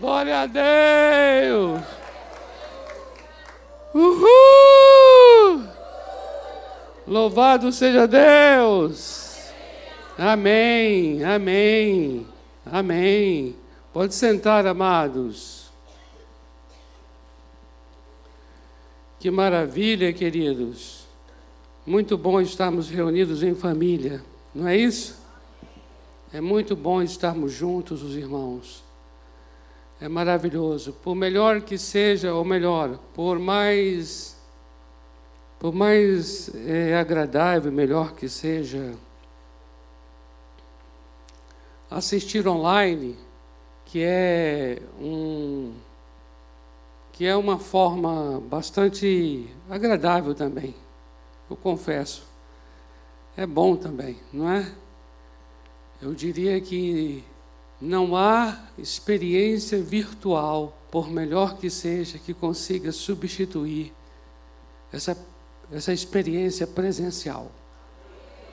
Glória a Deus! Uhul! Louvado seja Deus! Amém, amém, amém. Pode sentar, amados. Que maravilha, queridos. Muito bom estarmos reunidos em família, não é isso? É muito bom estarmos juntos, os irmãos. É maravilhoso. Por melhor que seja, ou melhor, por mais, por mais é, agradável, melhor que seja, assistir online, que é um que é uma forma bastante agradável também. Eu confesso. É bom também, não é? Eu diria que não há experiência virtual, por melhor que seja, que consiga substituir essa, essa experiência presencial.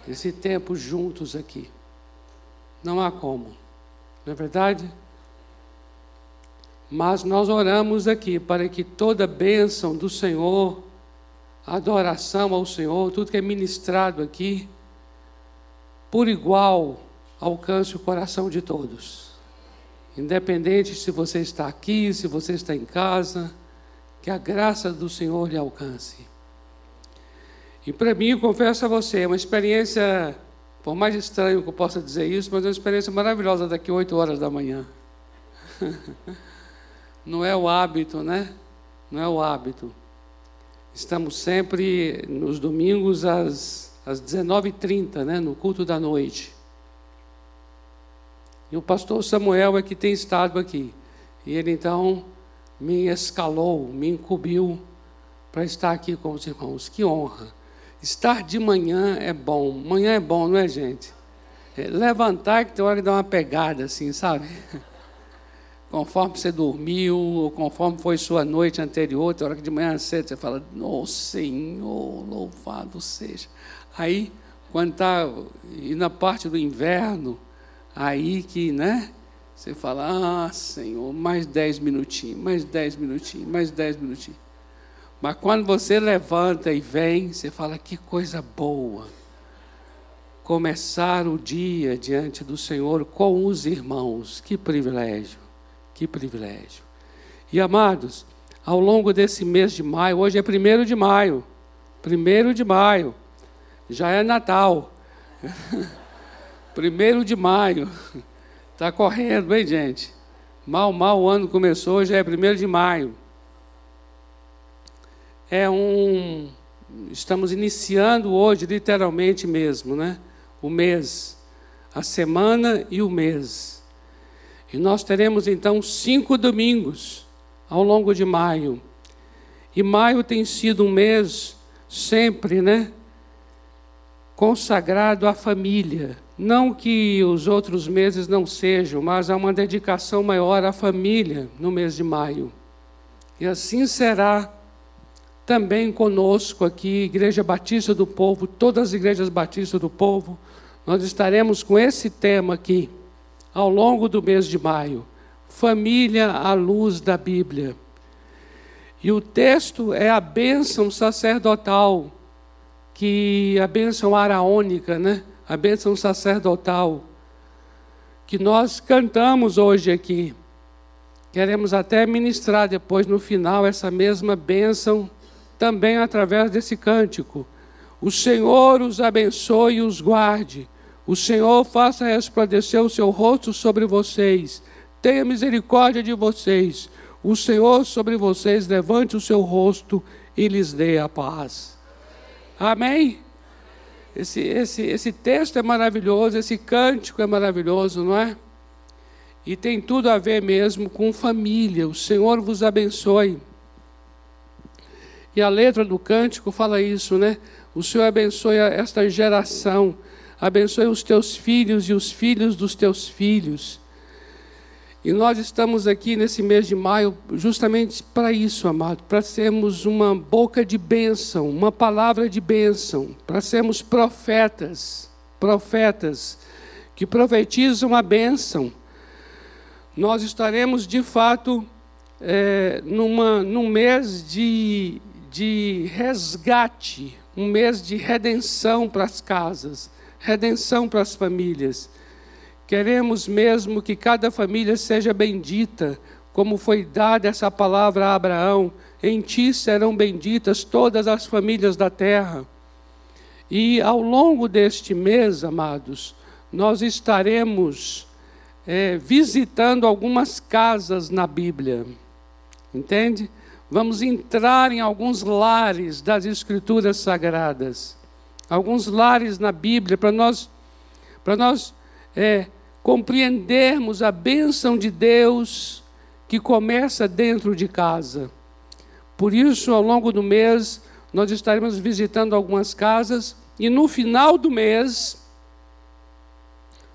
Esse tempo juntos aqui. Não há como. Não é verdade? Mas nós oramos aqui para que toda bênção do Senhor, adoração ao Senhor, tudo que é ministrado aqui, por igual, alcance o coração de todos. Independente se você está aqui, se você está em casa, que a graça do Senhor lhe alcance. E para mim, confesso a você, é uma experiência, por mais estranho que eu possa dizer isso, mas é uma experiência maravilhosa daqui 8 horas da manhã. Não é o hábito, né? Não é o hábito. Estamos sempre nos domingos às, às 19h30, né? no culto da noite. E o pastor Samuel é que tem estado aqui. E ele então me escalou, me incumbiu para estar aqui com os irmãos. Que honra. Estar de manhã é bom. Manhã é bom, não é, gente? É, levantar que tem hora de dar uma pegada, assim, sabe? Conforme você dormiu, ou conforme foi sua noite anterior, tem hora que de manhã cedo você fala, oh Senhor, louvado seja. Aí, quando está, e na parte do inverno, Aí que, né? Você fala, ah, Senhor, mais dez minutinhos, mais dez minutinhos, mais dez minutinhos. Mas quando você levanta e vem, você fala, que coisa boa. Começar o dia diante do Senhor com os irmãos. Que privilégio, que privilégio. E amados, ao longo desse mês de maio, hoje é primeiro de maio, primeiro de maio, já é Natal. Primeiro de maio. Está correndo, hein, gente? Mal, mal o ano começou, já é primeiro de maio. É um. Estamos iniciando hoje, literalmente mesmo, né? O mês, a semana e o mês. E nós teremos então cinco domingos ao longo de maio. E maio tem sido um mês sempre, né? Consagrado à família não que os outros meses não sejam, mas há uma dedicação maior à família no mês de maio. E assim será também conosco aqui, Igreja Batista do Povo, todas as igrejas batistas do povo, nós estaremos com esse tema aqui, ao longo do mês de maio: Família à luz da Bíblia. E o texto é a bênção sacerdotal, que a bênção araônica, né? A bênção sacerdotal que nós cantamos hoje aqui. Queremos até ministrar depois no final essa mesma bênção também através desse cântico. O Senhor os abençoe e os guarde. O Senhor faça resplandecer o seu rosto sobre vocês. Tenha misericórdia de vocês. O Senhor sobre vocês levante o seu rosto e lhes dê a paz. Amém? Esse, esse, esse texto é maravilhoso, esse cântico é maravilhoso, não é? E tem tudo a ver mesmo com família. O Senhor vos abençoe. E a letra do cântico fala isso, né? O Senhor abençoe esta geração, abençoe os teus filhos e os filhos dos teus filhos. E nós estamos aqui nesse mês de maio justamente para isso, amado, para sermos uma boca de bênção, uma palavra de bênção, para sermos profetas, profetas que profetizam a bênção. nós estaremos de fato é, numa, num mês de, de resgate, um mês de redenção para as casas, redenção para as famílias. Queremos mesmo que cada família seja bendita, como foi dada essa palavra a Abraão: em ti serão benditas todas as famílias da terra. E ao longo deste mês, amados, nós estaremos é, visitando algumas casas na Bíblia, entende? Vamos entrar em alguns lares das Escrituras Sagradas, alguns lares na Bíblia, para nós, para nós é, compreendermos a bênção de Deus que começa dentro de casa. Por isso, ao longo do mês, nós estaremos visitando algumas casas e no final do mês,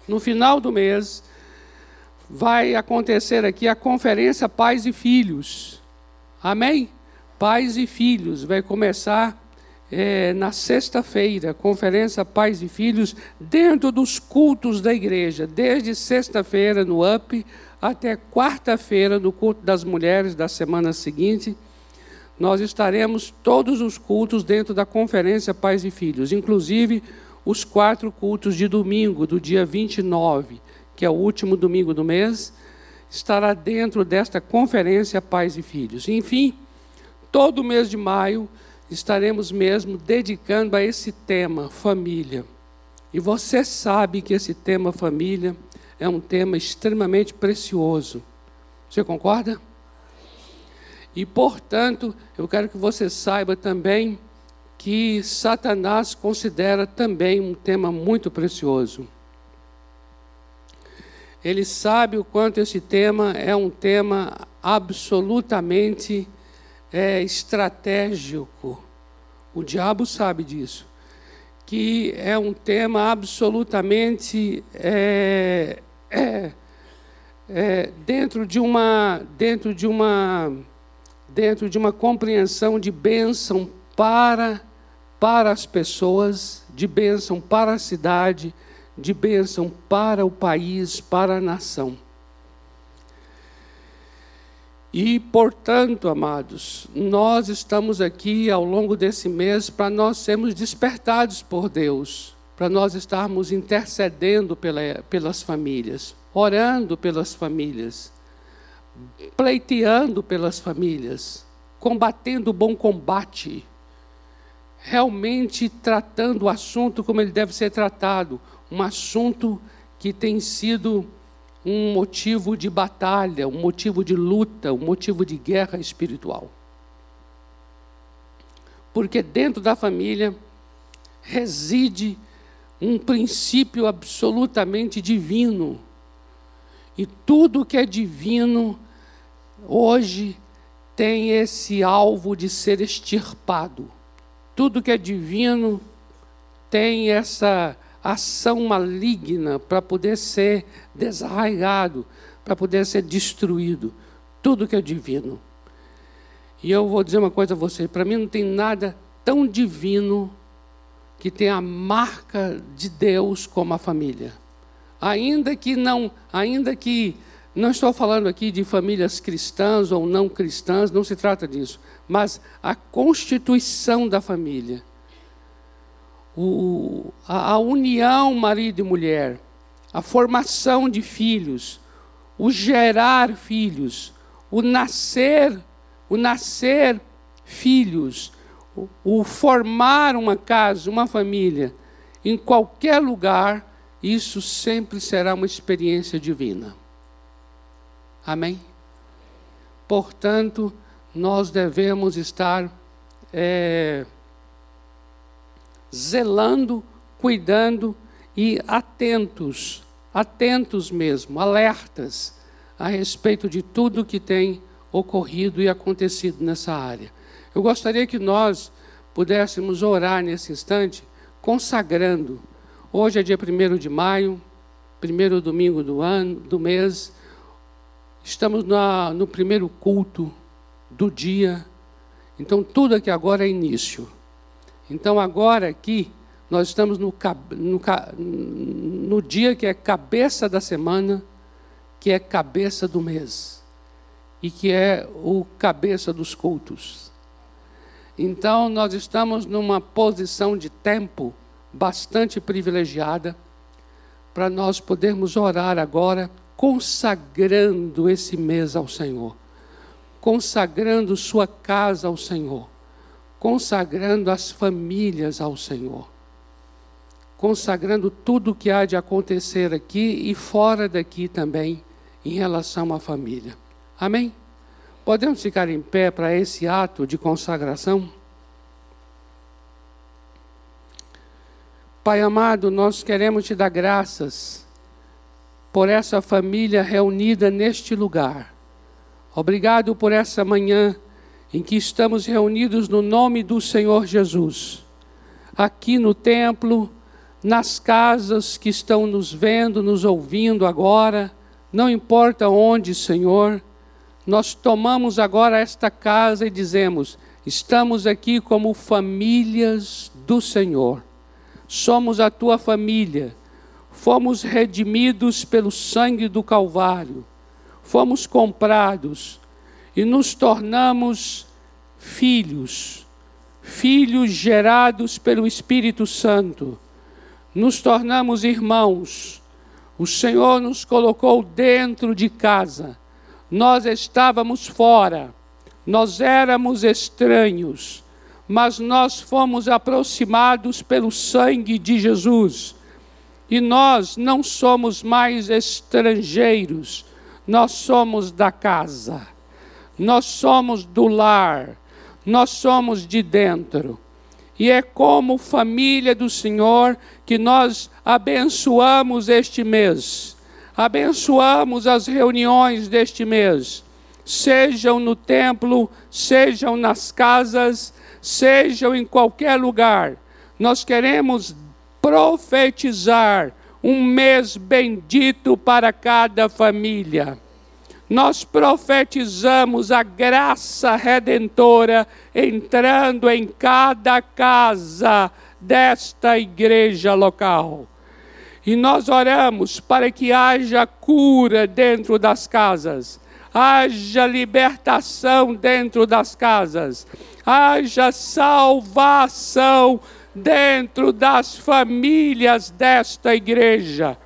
no final do mês, vai acontecer aqui a conferência Pais e Filhos. Amém? Pais e Filhos. Vai começar é, na sexta-feira, conferência Pais e Filhos, dentro dos cultos da igreja, desde sexta-feira no UP até quarta-feira no culto das mulheres da semana seguinte nós estaremos todos os cultos dentro da conferência Pais e Filhos, inclusive os quatro cultos de domingo, do dia 29, que é o último domingo do mês, estará dentro desta conferência Pais e Filhos. Enfim, todo mês de maio estaremos mesmo dedicando a esse tema, família. E você sabe que esse tema, família, é um tema extremamente precioso. Você concorda? E, portanto, eu quero que você saiba também que Satanás considera também um tema muito precioso. Ele sabe o quanto esse tema é um tema absolutamente é, estratégico. O diabo sabe disso. Que é um tema absolutamente é, é, é dentro de uma dentro de uma dentro de uma compreensão de bênção para, para as pessoas, de bênção para a cidade, de bênção para o país, para a nação. E, portanto, amados, nós estamos aqui ao longo desse mês para nós sermos despertados por Deus, para nós estarmos intercedendo pela, pelas famílias, orando pelas famílias pleiteando pelas famílias, combatendo o bom combate, realmente tratando o assunto como ele deve ser tratado, um assunto que tem sido um motivo de batalha, um motivo de luta, um motivo de guerra espiritual. Porque dentro da família reside um princípio absolutamente divino. E tudo que é divino hoje tem esse alvo de ser extirpado. Tudo que é divino tem essa ação maligna para poder ser desarraigado, para poder ser destruído. Tudo que é divino. E eu vou dizer uma coisa a você: para mim não tem nada tão divino que tem a marca de Deus como a família. Ainda que não, ainda que não estou falando aqui de famílias cristãs ou não cristãs, não se trata disso. Mas a constituição da família, o, a, a união marido e mulher, a formação de filhos, o gerar filhos, o nascer, o nascer filhos, o, o formar uma casa, uma família, em qualquer lugar, isso sempre será uma experiência divina. Amém? Portanto, nós devemos estar é, zelando, cuidando e atentos, atentos mesmo, alertas a respeito de tudo que tem ocorrido e acontecido nessa área. Eu gostaria que nós pudéssemos orar nesse instante, consagrando. Hoje é dia 1 de maio, primeiro domingo do ano, do mês. Estamos na, no primeiro culto do dia. Então, tudo aqui agora é início. Então, agora aqui, nós estamos no, no, no dia que é cabeça da semana, que é cabeça do mês e que é o cabeça dos cultos. Então, nós estamos numa posição de tempo bastante privilegiada para nós podermos orar agora, consagrando esse mês ao Senhor, consagrando sua casa ao Senhor, consagrando as famílias ao Senhor, consagrando tudo o que há de acontecer aqui e fora daqui também em relação à família. Amém? Podemos ficar em pé para esse ato de consagração? Pai amado, nós queremos te dar graças por essa família reunida neste lugar. Obrigado por essa manhã em que estamos reunidos no nome do Senhor Jesus. Aqui no templo, nas casas que estão nos vendo, nos ouvindo agora, não importa onde, Senhor, nós tomamos agora esta casa e dizemos: estamos aqui como famílias do Senhor. Somos a tua família, fomos redimidos pelo sangue do Calvário, fomos comprados e nos tornamos filhos, filhos gerados pelo Espírito Santo, nos tornamos irmãos. O Senhor nos colocou dentro de casa, nós estávamos fora, nós éramos estranhos mas nós fomos aproximados pelo sangue de Jesus. E nós não somos mais estrangeiros, nós somos da casa, nós somos do lar, nós somos de dentro. E é como família do Senhor que nós abençoamos este mês, abençoamos as reuniões deste mês, sejam no templo, sejam nas casas, sejam em qualquer lugar, nós queremos profetizar um mês bendito para cada família. Nós profetizamos a graça redentora entrando em cada casa desta igreja local. E nós oramos para que haja cura dentro das casas, haja libertação dentro das casas, haja salvação dentro das famílias desta igreja.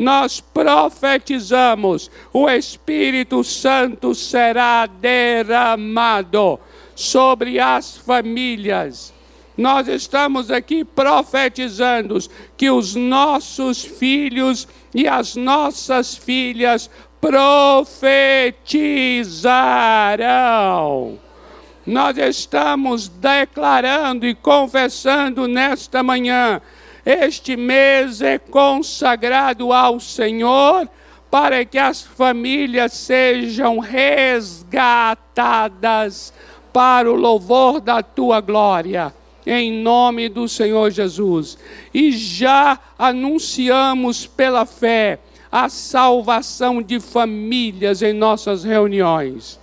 Nós profetizamos, o Espírito Santo será derramado sobre as famílias. Nós estamos aqui profetizando que os nossos filhos e as nossas filhas profetizarão nós estamos declarando e confessando nesta manhã: este mês é consagrado ao Senhor para que as famílias sejam resgatadas para o louvor da tua glória, em nome do Senhor Jesus. E já anunciamos pela fé a salvação de famílias em nossas reuniões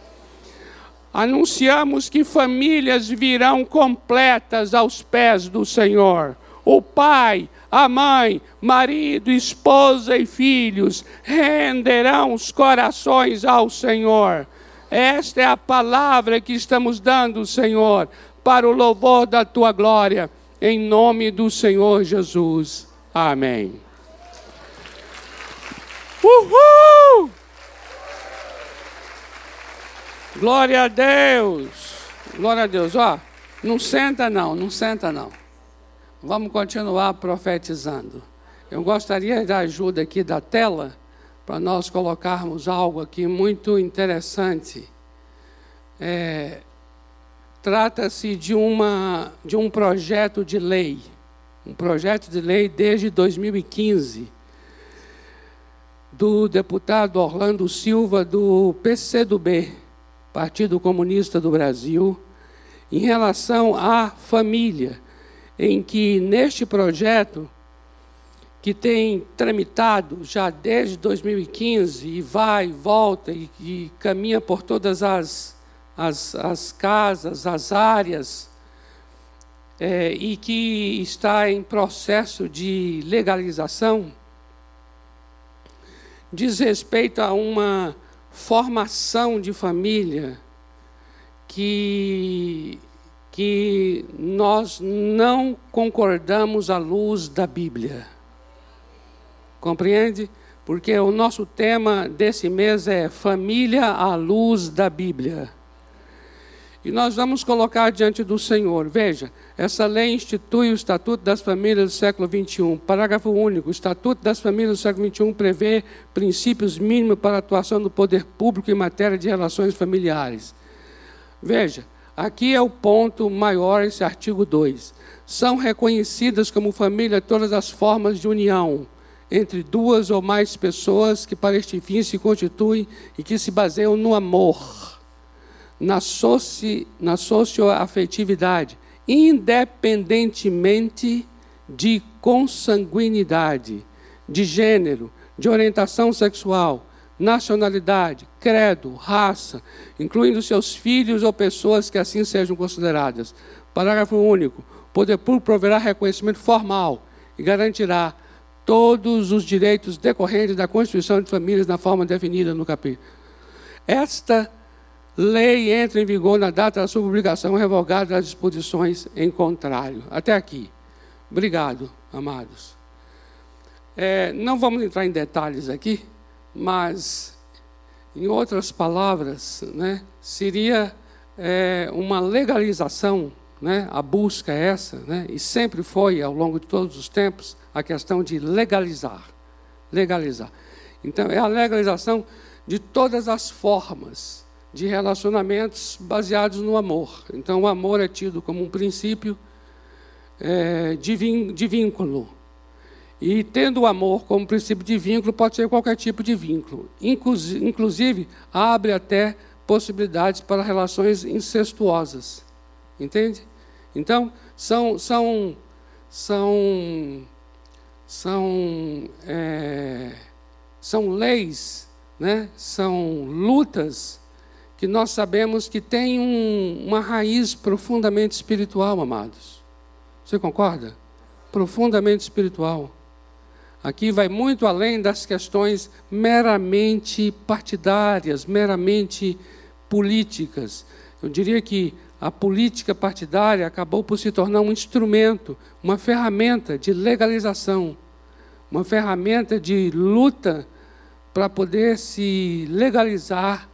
anunciamos que famílias virão completas aos pés do Senhor. O pai, a mãe, marido, esposa e filhos renderão os corações ao Senhor. Esta é a palavra que estamos dando, Senhor, para o louvor da tua glória, em nome do Senhor Jesus. Amém. Uhul! Glória a Deus. Glória a Deus. Ó, não senta não, não senta não. Vamos continuar profetizando. Eu gostaria da ajuda aqui da tela para nós colocarmos algo aqui muito interessante. É, Trata-se de, de um projeto de lei, um projeto de lei desde 2015, do deputado Orlando Silva, do PCdoB, Partido Comunista do Brasil, em relação à família, em que neste projeto, que tem tramitado já desde 2015 e vai volta e, e caminha por todas as, as, as casas, as áreas, é, e que está em processo de legalização, diz respeito a uma formação de família que, que nós não concordamos à luz da Bíblia. Compreende? Porque o nosso tema desse mês é Família à luz da Bíblia. E nós vamos colocar diante do Senhor. Veja, essa lei institui o Estatuto das Famílias do século XXI. Parágrafo único. O Estatuto das Famílias do século XXI prevê princípios mínimos para a atuação do poder público em matéria de relações familiares. Veja, aqui é o ponto maior, esse artigo 2. São reconhecidas como família todas as formas de união entre duas ou mais pessoas que para este fim se constituem e que se baseiam no amor na, soci, na socioafetividade, independentemente de consanguinidade, de gênero, de orientação sexual, nacionalidade, credo, raça, incluindo seus filhos ou pessoas que assim sejam consideradas. Parágrafo único. Poder público proverá reconhecimento formal e garantirá todos os direitos decorrentes da Constituição de Famílias na forma definida no capítulo. Esta lei entra em vigor na data da sua publicação, revogada das disposições em contrário. Até aqui. Obrigado, amados. É, não vamos entrar em detalhes aqui, mas, em outras palavras, né, seria é, uma legalização, né, a busca é essa, né, e sempre foi, ao longo de todos os tempos, a questão de legalizar. Legalizar. Então, é a legalização de todas as formas de relacionamentos baseados no amor. Então, o amor é tido como um princípio é, de, vínculo. E tendo o amor como princípio de vínculo, pode ser qualquer tipo de vínculo. Inclusive, abre até possibilidades para relações incestuosas. Entende? Então, são, são, são, são, é, são leis, né? são lutas que nós sabemos que tem um, uma raiz profundamente espiritual, amados. Você concorda? Profundamente espiritual. Aqui vai muito além das questões meramente partidárias, meramente políticas. Eu diria que a política partidária acabou por se tornar um instrumento, uma ferramenta de legalização, uma ferramenta de luta para poder se legalizar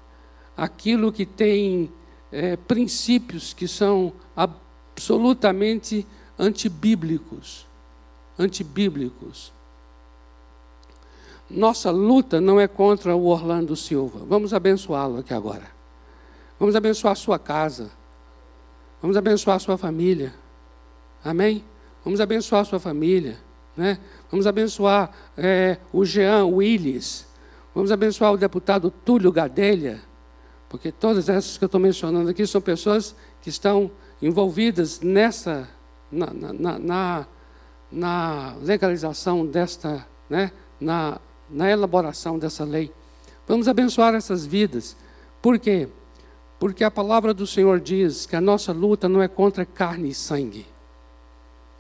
aquilo que tem é, princípios que são absolutamente antibíblicos. Antibíblicos. Nossa luta não é contra o Orlando Silva. Vamos abençoá-lo aqui agora. Vamos abençoar sua casa. Vamos abençoar sua família. Amém? Vamos abençoar sua família. Né? Vamos abençoar é, o Jean Willis. Vamos abençoar o deputado Túlio Gadelha. Porque todas essas que eu estou mencionando aqui são pessoas que estão envolvidas nessa, na, na, na, na legalização desta, né, na, na elaboração dessa lei. Vamos abençoar essas vidas. Por quê? Porque a palavra do Senhor diz que a nossa luta não é contra carne e sangue.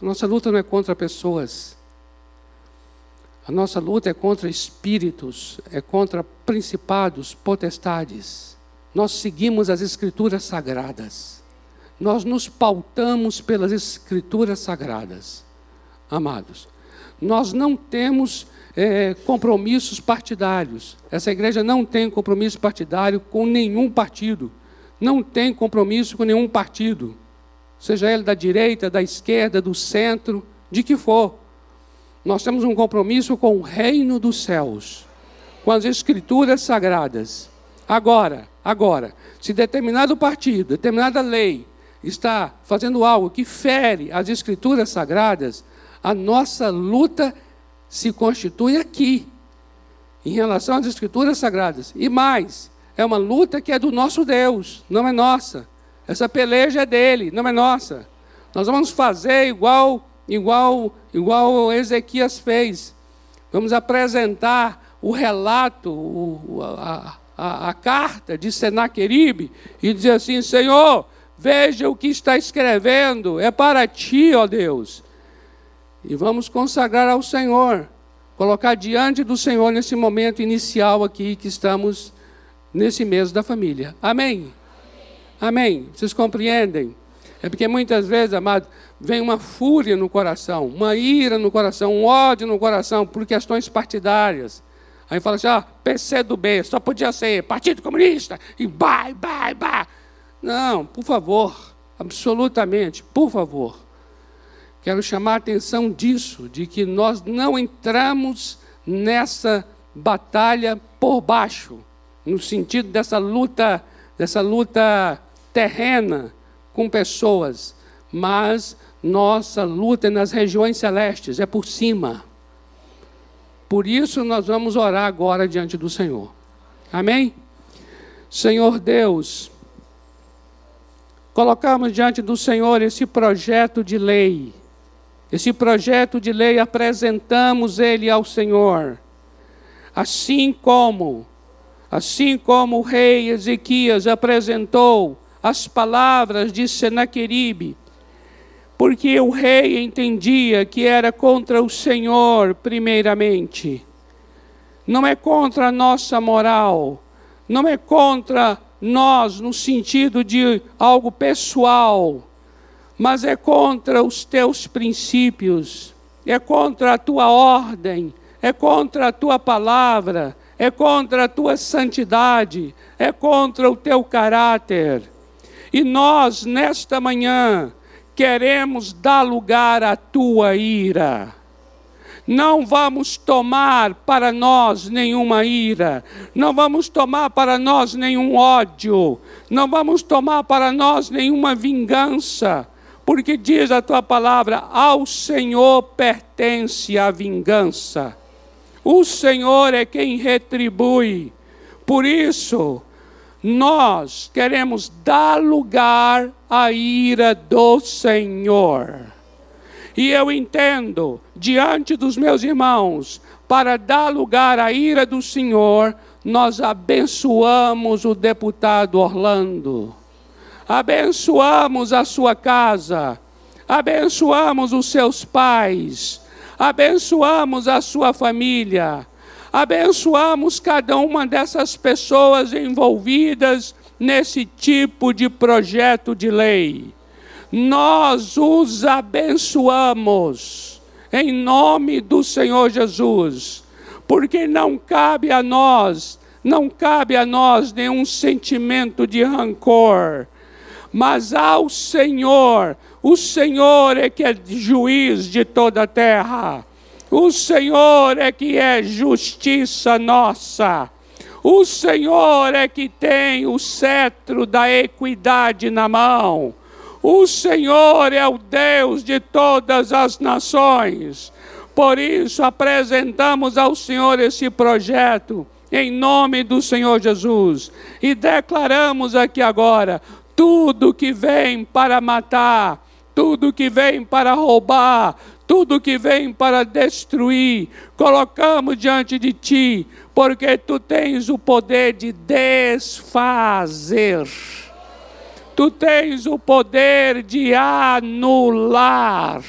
A nossa luta não é contra pessoas. A nossa luta é contra espíritos, é contra principados, potestades. Nós seguimos as Escrituras sagradas. Nós nos pautamos pelas Escrituras sagradas, amados. Nós não temos é, compromissos partidários. Essa igreja não tem compromisso partidário com nenhum partido. Não tem compromisso com nenhum partido. Seja ele da direita, da esquerda, do centro, de que for. Nós temos um compromisso com o reino dos céus, com as escrituras sagradas. Agora, Agora, se determinado partido, determinada lei está fazendo algo que fere as escrituras sagradas, a nossa luta se constitui aqui, em relação às escrituras sagradas. E mais, é uma luta que é do nosso Deus, não é nossa. Essa peleja é dele, não é nossa. Nós vamos fazer igual, igual, igual Ezequias fez. Vamos apresentar o relato, o, a, a, a carta de Senaqueribe e dizer assim: Senhor, veja o que está escrevendo, é para ti, ó Deus. E vamos consagrar ao Senhor colocar diante do Senhor nesse momento inicial aqui que estamos nesse mês da família. Amém? Amém? Amém. Vocês compreendem? É porque muitas vezes, amado, vem uma fúria no coração, uma ira no coração, um ódio no coração por questões partidárias. Aí fala assim, ah, PC do B, só podia ser Partido Comunista, e vai, vai, vai. Não, por favor, absolutamente, por favor. Quero chamar a atenção disso, de que nós não entramos nessa batalha por baixo, no sentido dessa luta, dessa luta terrena com pessoas, mas nossa luta é nas regiões celestes, é por cima. Por isso nós vamos orar agora diante do Senhor. Amém? Senhor Deus, colocamos diante do Senhor esse projeto de lei esse projeto de lei apresentamos ele ao Senhor. Assim como, assim como o rei Ezequias apresentou as palavras de Senaqueribe, porque o rei entendia que era contra o Senhor, primeiramente. Não é contra a nossa moral, não é contra nós no sentido de algo pessoal mas é contra os teus princípios, é contra a tua ordem, é contra a tua palavra, é contra a tua santidade, é contra o teu caráter. E nós, nesta manhã, queremos dar lugar à tua ira. Não vamos tomar para nós nenhuma ira, não vamos tomar para nós nenhum ódio, não vamos tomar para nós nenhuma vingança, porque diz a tua palavra: ao Senhor pertence a vingança, o Senhor é quem retribui. Por isso, nós queremos dar lugar à ira do Senhor. E eu entendo, diante dos meus irmãos, para dar lugar à ira do Senhor, nós abençoamos o deputado Orlando abençoamos a sua casa, abençoamos os seus pais, abençoamos a sua família, abençoamos cada uma dessas pessoas envolvidas nesse tipo de projeto de lei. Nós os abençoamos em nome do Senhor Jesus, porque não cabe a nós, não cabe a nós nenhum sentimento de rancor, mas ao Senhor. O Senhor é que é juiz de toda a terra. O Senhor é que é justiça nossa. O Senhor é que tem o cetro da equidade na mão. O Senhor é o Deus de todas as nações. Por isso apresentamos ao Senhor esse projeto em nome do Senhor Jesus e declaramos aqui agora: tudo que vem para matar, tudo que vem para roubar, tudo que vem para destruir, colocamos diante de ti, porque tu tens o poder de desfazer. Tu tens o poder de anular.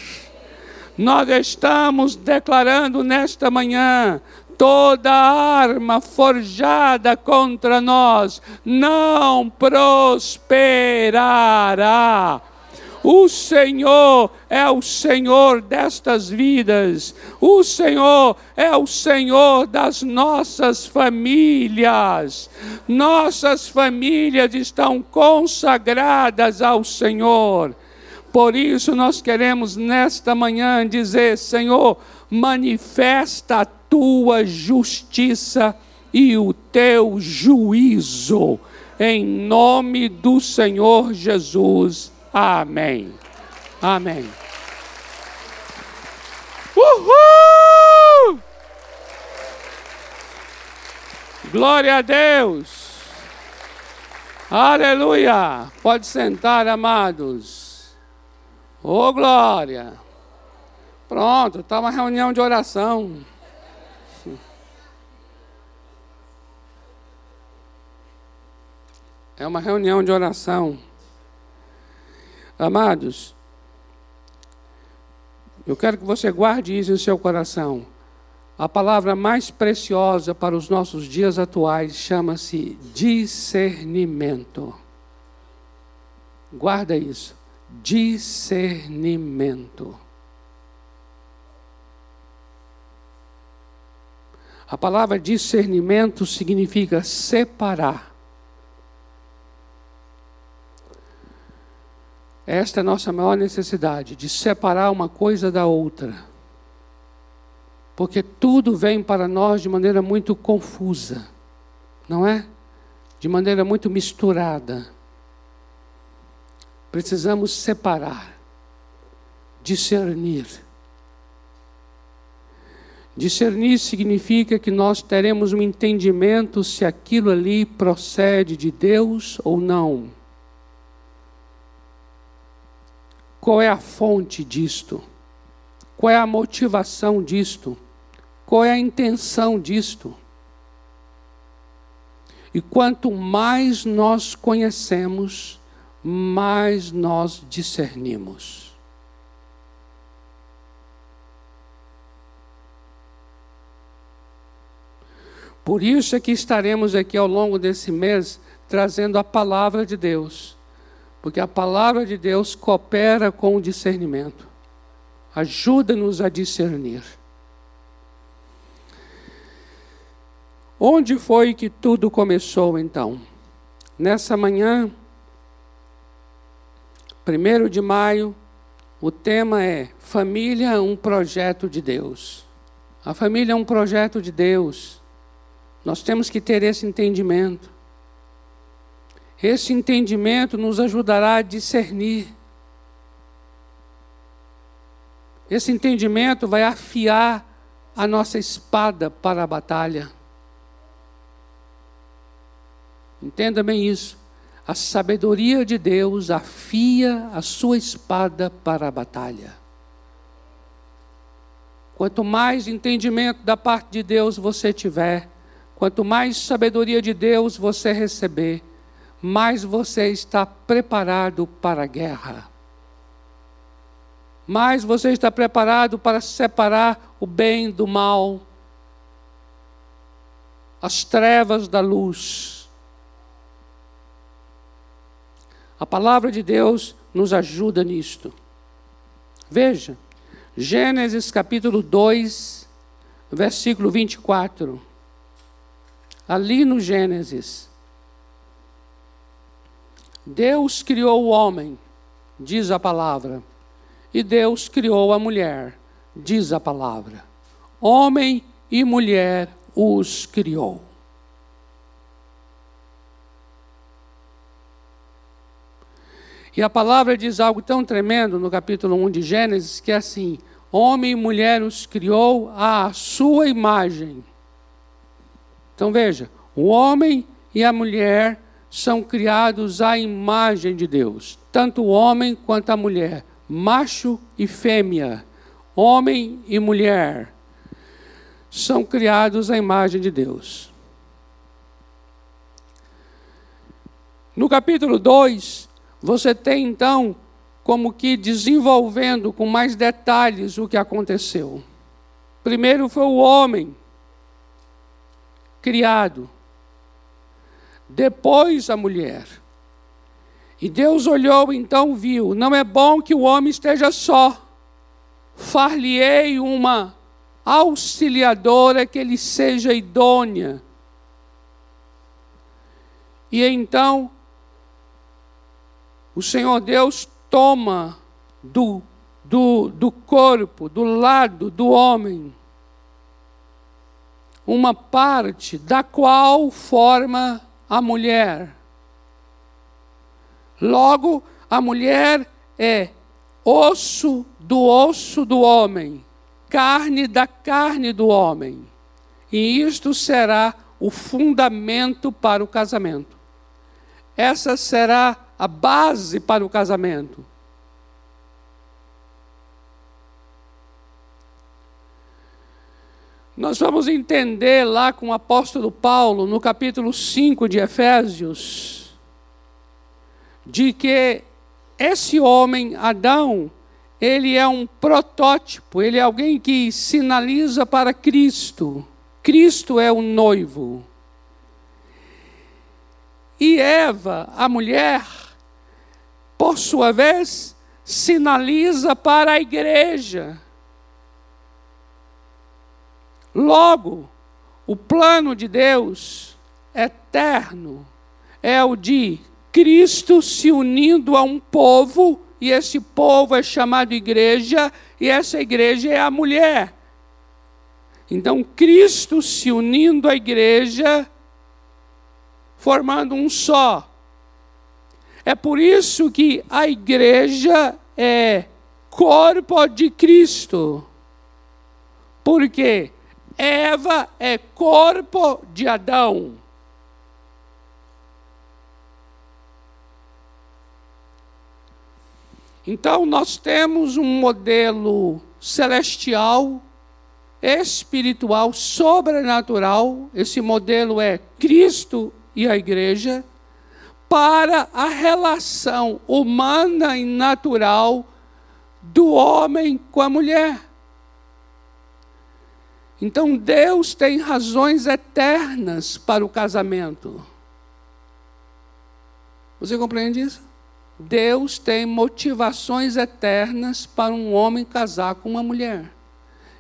Nós estamos declarando nesta manhã toda arma forjada contra nós não prosperará. O Senhor é o Senhor destas vidas. O Senhor é o Senhor das nossas famílias. Nossas famílias estão consagradas ao Senhor. Por isso nós queremos nesta manhã dizer: Senhor, manifesta a tua justiça e o teu juízo, em nome do Senhor Jesus. Amém. Amém. Uhul! Glória a Deus. Aleluia. Pode sentar, amados. Ô, oh, glória. Pronto, está uma reunião de oração. É uma reunião de oração. Amados, eu quero que você guarde isso em seu coração. a palavra mais preciosa para os nossos dias atuais chama-se discernimento. Guarda isso. Discernimento. A palavra discernimento significa separar. Esta é a nossa maior necessidade, de separar uma coisa da outra. Porque tudo vem para nós de maneira muito confusa, não é? De maneira muito misturada. Precisamos separar, discernir. Discernir significa que nós teremos um entendimento se aquilo ali procede de Deus ou não. Qual é a fonte disto? Qual é a motivação disto? Qual é a intenção disto? E quanto mais nós conhecemos, mais nós discernimos. Por isso é que estaremos aqui ao longo desse mês trazendo a palavra de Deus porque a palavra de Deus coopera com o discernimento, ajuda-nos a discernir. Onde foi que tudo começou então? Nessa manhã, 1 de maio, o tema é Família, um projeto de Deus. A família é um projeto de Deus. Nós temos que ter esse entendimento. Esse entendimento nos ajudará a discernir. Esse entendimento vai afiar a nossa espada para a batalha. Entenda bem isso. A sabedoria de Deus afia a sua espada para a batalha. Quanto mais entendimento da parte de Deus você tiver, quanto mais sabedoria de Deus você receber, mais você está preparado para a guerra. Mais você está preparado para separar o bem do mal, as trevas da luz. A palavra de Deus nos ajuda nisto. Veja, Gênesis capítulo 2, versículo 24. Ali no Gênesis, Deus criou o homem, diz a palavra, e Deus criou a mulher, diz a palavra. Homem e mulher os criou. E a palavra diz algo tão tremendo no capítulo 1 de Gênesis, que é assim: homem e mulher os criou à sua imagem. Então veja, o homem e a mulher são criados à imagem de Deus, tanto o homem quanto a mulher, macho e fêmea, homem e mulher, são criados à imagem de Deus. No capítulo 2, você tem então como que desenvolvendo com mais detalhes o que aconteceu. Primeiro foi o homem criado depois a mulher. E Deus olhou então viu: não é bom que o homem esteja só. Far-lhe-ei uma auxiliadora que ele seja idônea. E então o Senhor Deus toma do, do, do corpo, do lado do homem, uma parte da qual forma a mulher. Logo, a mulher é osso do osso do homem, carne da carne do homem. E isto será o fundamento para o casamento. Essa será a base para o casamento. Nós vamos entender lá com o apóstolo Paulo, no capítulo 5 de Efésios, de que esse homem, Adão, ele é um protótipo, ele é alguém que sinaliza para Cristo. Cristo é o noivo. E Eva, a mulher, por sua vez, sinaliza para a igreja. Logo, o plano de Deus eterno é o de Cristo se unindo a um povo, e esse povo é chamado igreja, e essa igreja é a mulher. Então, Cristo se unindo à igreja, formando um só. É por isso que a igreja é corpo de Cristo. Porque Eva é corpo de Adão. Então, nós temos um modelo celestial, espiritual, sobrenatural. Esse modelo é Cristo e a igreja, para a relação humana e natural do homem com a mulher. Então Deus tem razões eternas para o casamento. Você compreende isso? Deus tem motivações eternas para um homem casar com uma mulher.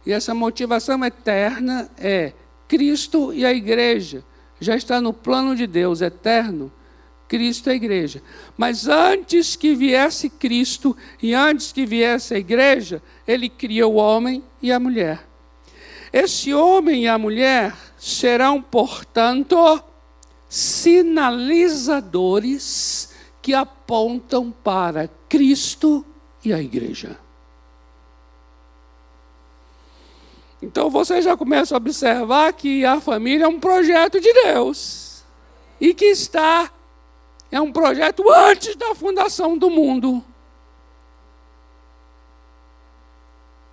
E essa motivação eterna é Cristo e a igreja. Já está no plano de Deus eterno, Cristo e a igreja. Mas antes que viesse Cristo e antes que viesse a igreja, ele criou o homem e a mulher. Esse homem e a mulher serão, portanto, sinalizadores que apontam para Cristo e a igreja. Então você já começa a observar que a família é um projeto de Deus e que está é um projeto antes da fundação do mundo.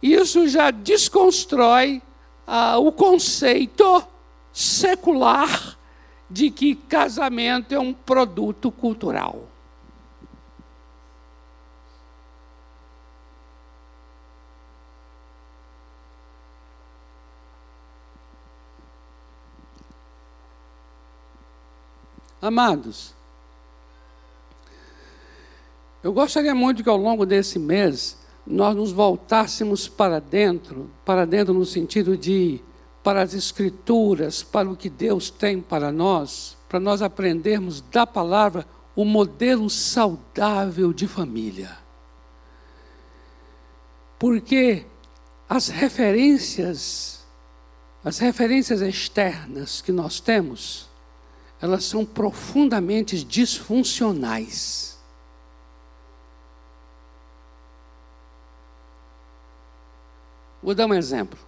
Isso já desconstrói ah, o conceito secular de que casamento é um produto cultural. Amados, eu gostaria muito que ao longo desse mês nós nos voltássemos para dentro, para dentro no sentido de para as escrituras, para o que Deus tem para nós, para nós aprendermos da palavra o modelo saudável de família. Porque as referências, as referências externas que nós temos, elas são profundamente disfuncionais. Vou dar um exemplo.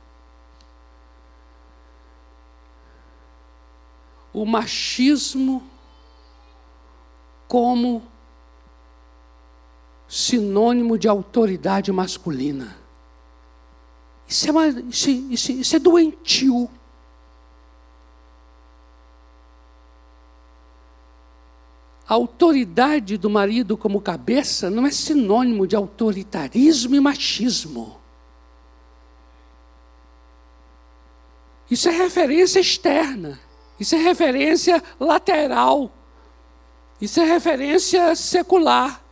O machismo como sinônimo de autoridade masculina. Isso é, uma, isso, isso, isso é doentio. A autoridade do marido como cabeça não é sinônimo de autoritarismo e machismo. Isso é referência externa. Isso é referência lateral. Isso é referência secular.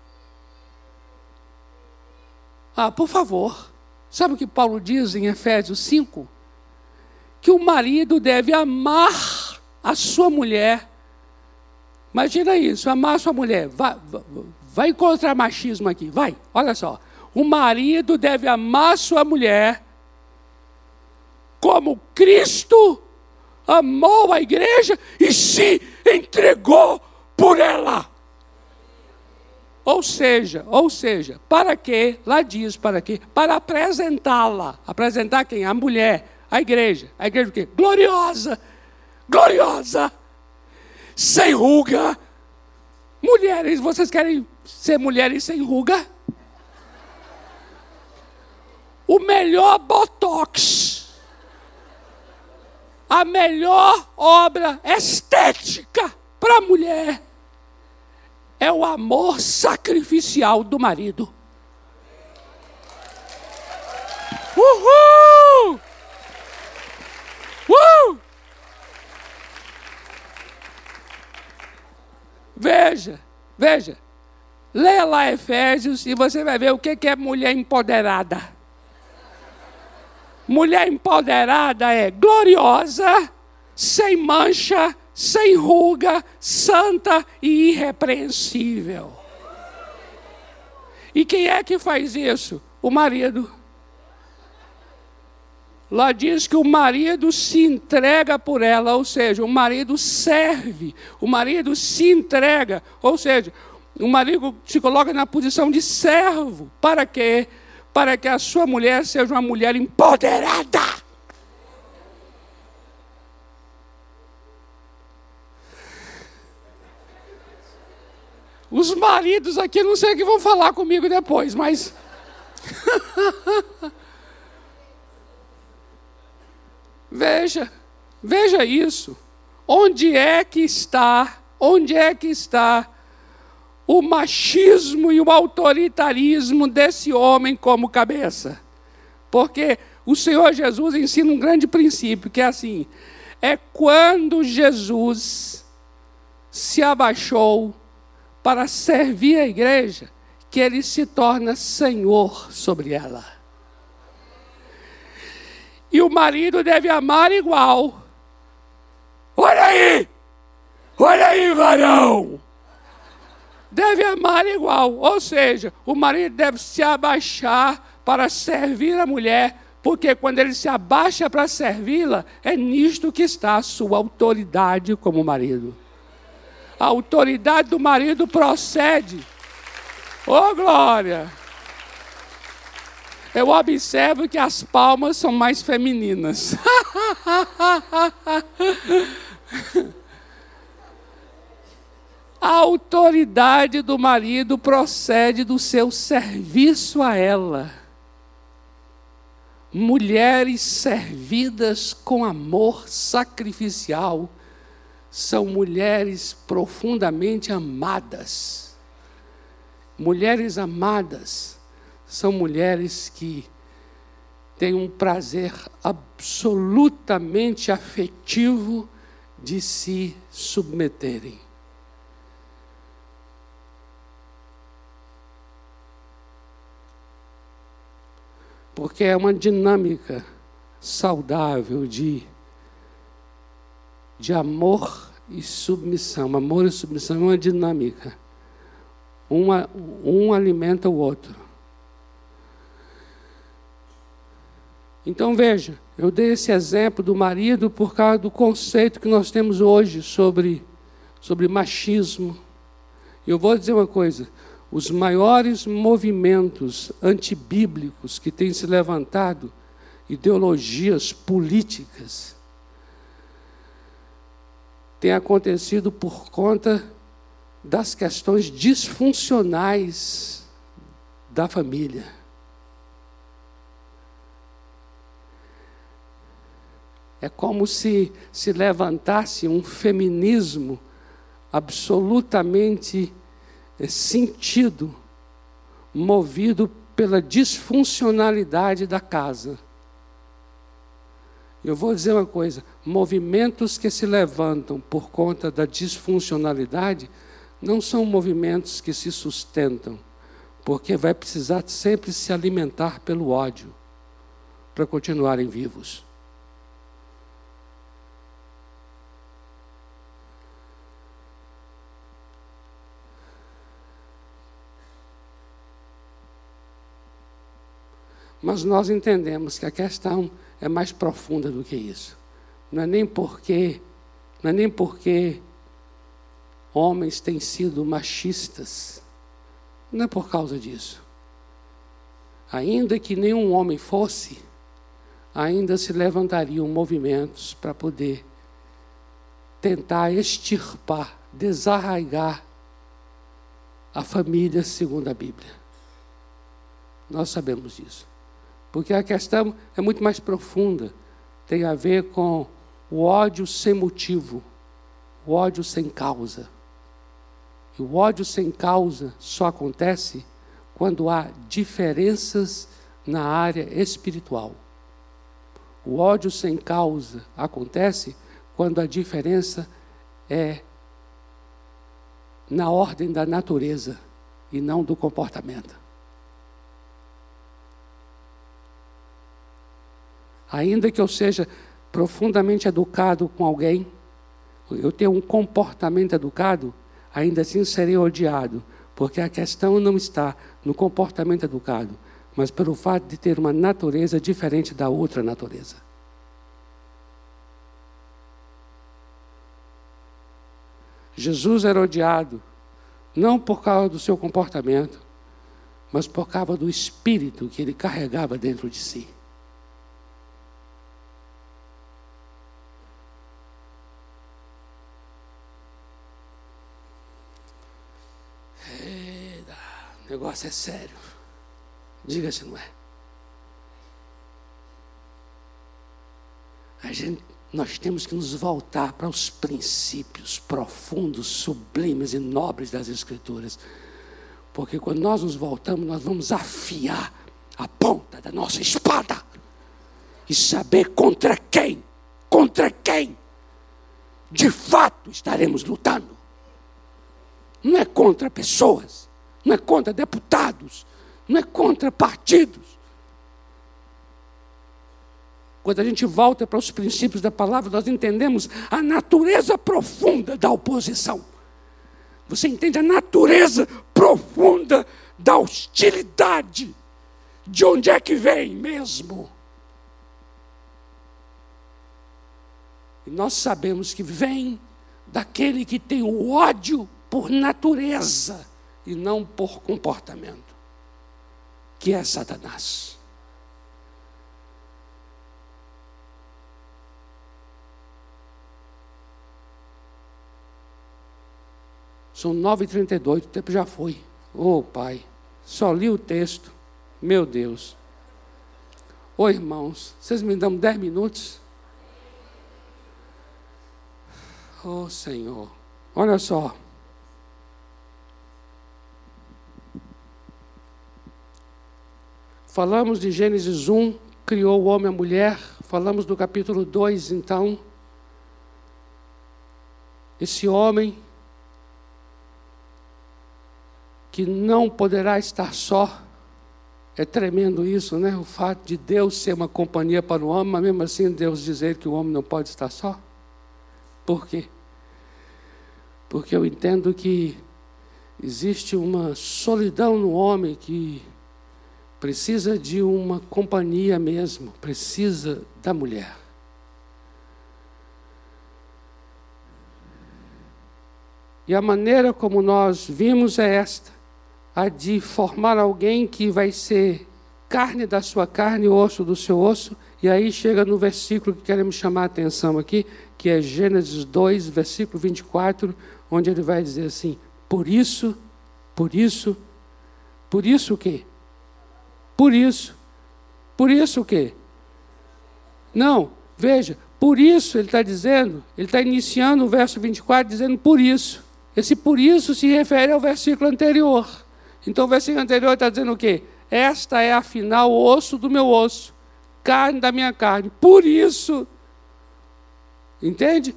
Ah, por favor. Sabe o que Paulo diz em Efésios 5? Que o marido deve amar a sua mulher. Imagina isso, amar a sua mulher. Vai, vai, encontrar machismo aqui, vai, olha só. O marido deve amar sua mulher como Cristo amou a igreja e se entregou por ela. Ou seja, ou seja, para quê? Lá diz para quê? Para apresentá-la. Apresentar quem? A mulher, a igreja. A igreja o quê? Gloriosa, gloriosa, sem ruga. Mulheres, vocês querem ser mulheres sem ruga? O melhor botox a melhor obra estética para a mulher é o amor sacrificial do marido. Uhul! Uhul! Veja, veja. leia lá Efésios e você vai ver o que é mulher empoderada. Mulher empoderada é gloriosa, sem mancha, sem ruga, santa e irrepreensível. E quem é que faz isso? O marido. Lá diz que o marido se entrega por ela, ou seja, o marido serve, o marido se entrega, ou seja, o marido se coloca na posição de servo. Para quê? Para que a sua mulher seja uma mulher empoderada. Os maridos aqui não sei o que vão falar comigo depois, mas. veja, veja isso. Onde é que está, onde é que está o machismo e o autoritarismo desse homem como cabeça? Porque o Senhor Jesus ensina um grande princípio, que é assim: é quando Jesus se abaixou para servir a igreja, que ele se torna senhor sobre ela. E o marido deve amar igual. Olha aí! Olha aí, varão! Deve amar igual. Ou seja, o marido deve se abaixar para servir a mulher, porque quando ele se abaixa para servi-la, é nisto que está a sua autoridade como marido a autoridade do marido procede. Ô oh, glória! Eu observo que as palmas são mais femininas. a autoridade do marido procede do seu serviço a ela. Mulheres servidas com amor sacrificial são mulheres profundamente amadas. Mulheres amadas são mulheres que têm um prazer absolutamente afetivo de se submeterem. Porque é uma dinâmica saudável de de amor e submissão. Amor e submissão é uma dinâmica. Uma, um alimenta o outro. Então veja, eu dei esse exemplo do marido por causa do conceito que nós temos hoje sobre, sobre machismo. Eu vou dizer uma coisa: os maiores movimentos antibíblicos que têm se levantado, ideologias políticas, tem acontecido por conta das questões disfuncionais da família. É como se se levantasse um feminismo absolutamente sentido, movido pela disfuncionalidade da casa. Eu vou dizer uma coisa: movimentos que se levantam por conta da disfuncionalidade não são movimentos que se sustentam, porque vai precisar sempre se alimentar pelo ódio para continuarem vivos. Mas nós entendemos que a questão é mais profunda do que isso. Não é nem porque, não é nem porque homens têm sido machistas. Não é por causa disso. Ainda que nenhum homem fosse, ainda se levantariam movimentos para poder tentar extirpar, desarraigar a família segundo a Bíblia. Nós sabemos disso. Porque a questão é muito mais profunda. Tem a ver com o ódio sem motivo, o ódio sem causa. E o ódio sem causa só acontece quando há diferenças na área espiritual. O ódio sem causa acontece quando a diferença é na ordem da natureza e não do comportamento. Ainda que eu seja profundamente educado com alguém, eu tenho um comportamento educado, ainda assim serei odiado, porque a questão não está no comportamento educado, mas pelo fato de ter uma natureza diferente da outra natureza. Jesus era odiado não por causa do seu comportamento, mas por causa do espírito que ele carregava dentro de si. O negócio é sério. Diga se não é. A gente, nós temos que nos voltar para os princípios profundos, sublimes e nobres das Escrituras. Porque quando nós nos voltamos, nós vamos afiar a ponta da nossa espada e saber contra quem, contra quem, de fato estaremos lutando. Não é contra pessoas, não é contra deputados, não é contra partidos. Quando a gente volta para os princípios da palavra, nós entendemos a natureza profunda da oposição. Você entende a natureza profunda da hostilidade. De onde é que vem mesmo? E nós sabemos que vem daquele que tem o ódio por natureza e não por comportamento, que é Satanás. São 9h32, o tempo já foi. Ô oh, Pai, só li o texto. Meu Deus. Ô oh, irmãos, vocês me dão 10 minutos? Ô oh, Senhor, olha só. Falamos de Gênesis 1, criou o homem e a mulher. Falamos do capítulo 2, então. Esse homem que não poderá estar só. É tremendo isso, né? O fato de Deus ser uma companhia para o homem, mas mesmo assim Deus dizer que o homem não pode estar só. Por quê? Porque eu entendo que existe uma solidão no homem que precisa de uma companhia mesmo, precisa da mulher. E a maneira como nós vimos é esta: a de formar alguém que vai ser carne da sua carne, osso do seu osso. E aí chega no versículo que queremos chamar a atenção aqui, que é Gênesis 2, versículo 24, onde ele vai dizer assim: Por isso, por isso, por isso o quê? Por isso. Por isso o quê? Não, veja, por isso ele está dizendo, ele está iniciando o verso 24 dizendo por isso. Esse por isso se refere ao versículo anterior. Então o versículo anterior está dizendo o quê? Esta é afinal o osso do meu osso, carne da minha carne. Por isso, entende?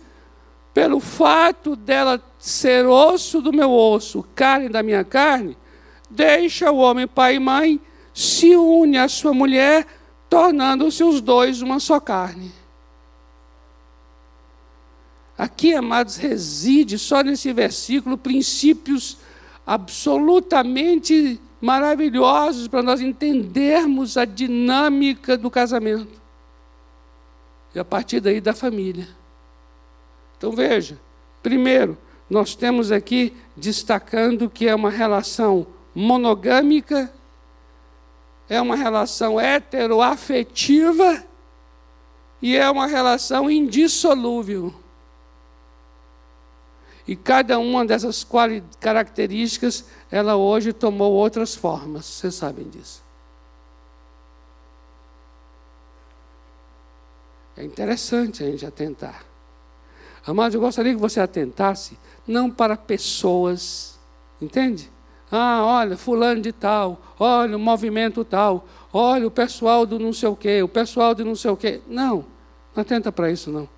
Pelo fato dela ser osso do meu osso, carne da minha carne, deixa o homem pai e mãe se une à sua mulher, tornando-se os dois uma só carne. Aqui, amados, reside só nesse versículo princípios absolutamente maravilhosos para nós entendermos a dinâmica do casamento. E a partir daí da família. Então veja, primeiro, nós temos aqui destacando que é uma relação monogâmica é uma relação heteroafetiva e é uma relação indissolúvel. E cada uma dessas características, ela hoje tomou outras formas, vocês sabem disso. É interessante a gente atentar. Amados, eu gostaria que você atentasse não para pessoas, entende? Ah, olha, fulano de tal, olha o movimento tal, olha o pessoal do não sei o quê, o pessoal do não sei o quê. Não, não atenta para isso não.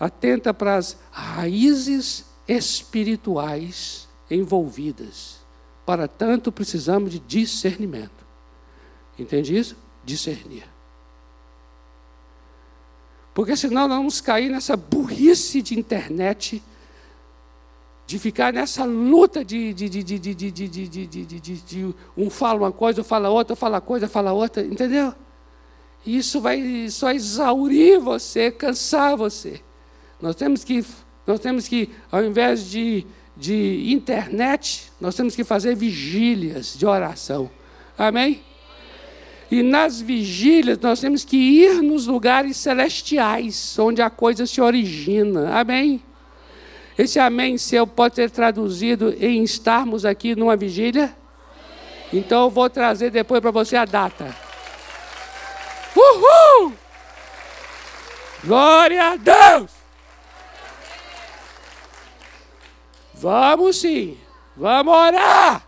Atenta para as raízes espirituais envolvidas. Para tanto, precisamos de discernimento. Entende isso? Discernir. Porque senão nós vamos cair nessa burrice de internet, de ficar nessa luta de, de, de, de, de, de, de, de, um fala uma coisa, fala outra, fala coisa, fala outra, entendeu? E isso vai só exaurir você, cansar você. Nós temos que, nós temos que ao invés de, de internet, nós temos que fazer vigílias de oração. Amém? E nas vigílias nós temos que ir nos lugares celestiais, onde a coisa se origina. Amém? Esse amém seu pode ser traduzido em estarmos aqui numa vigília? Então eu vou trazer depois para você a data. Uhul! Glória a Deus! Vamos sim, vamos orar.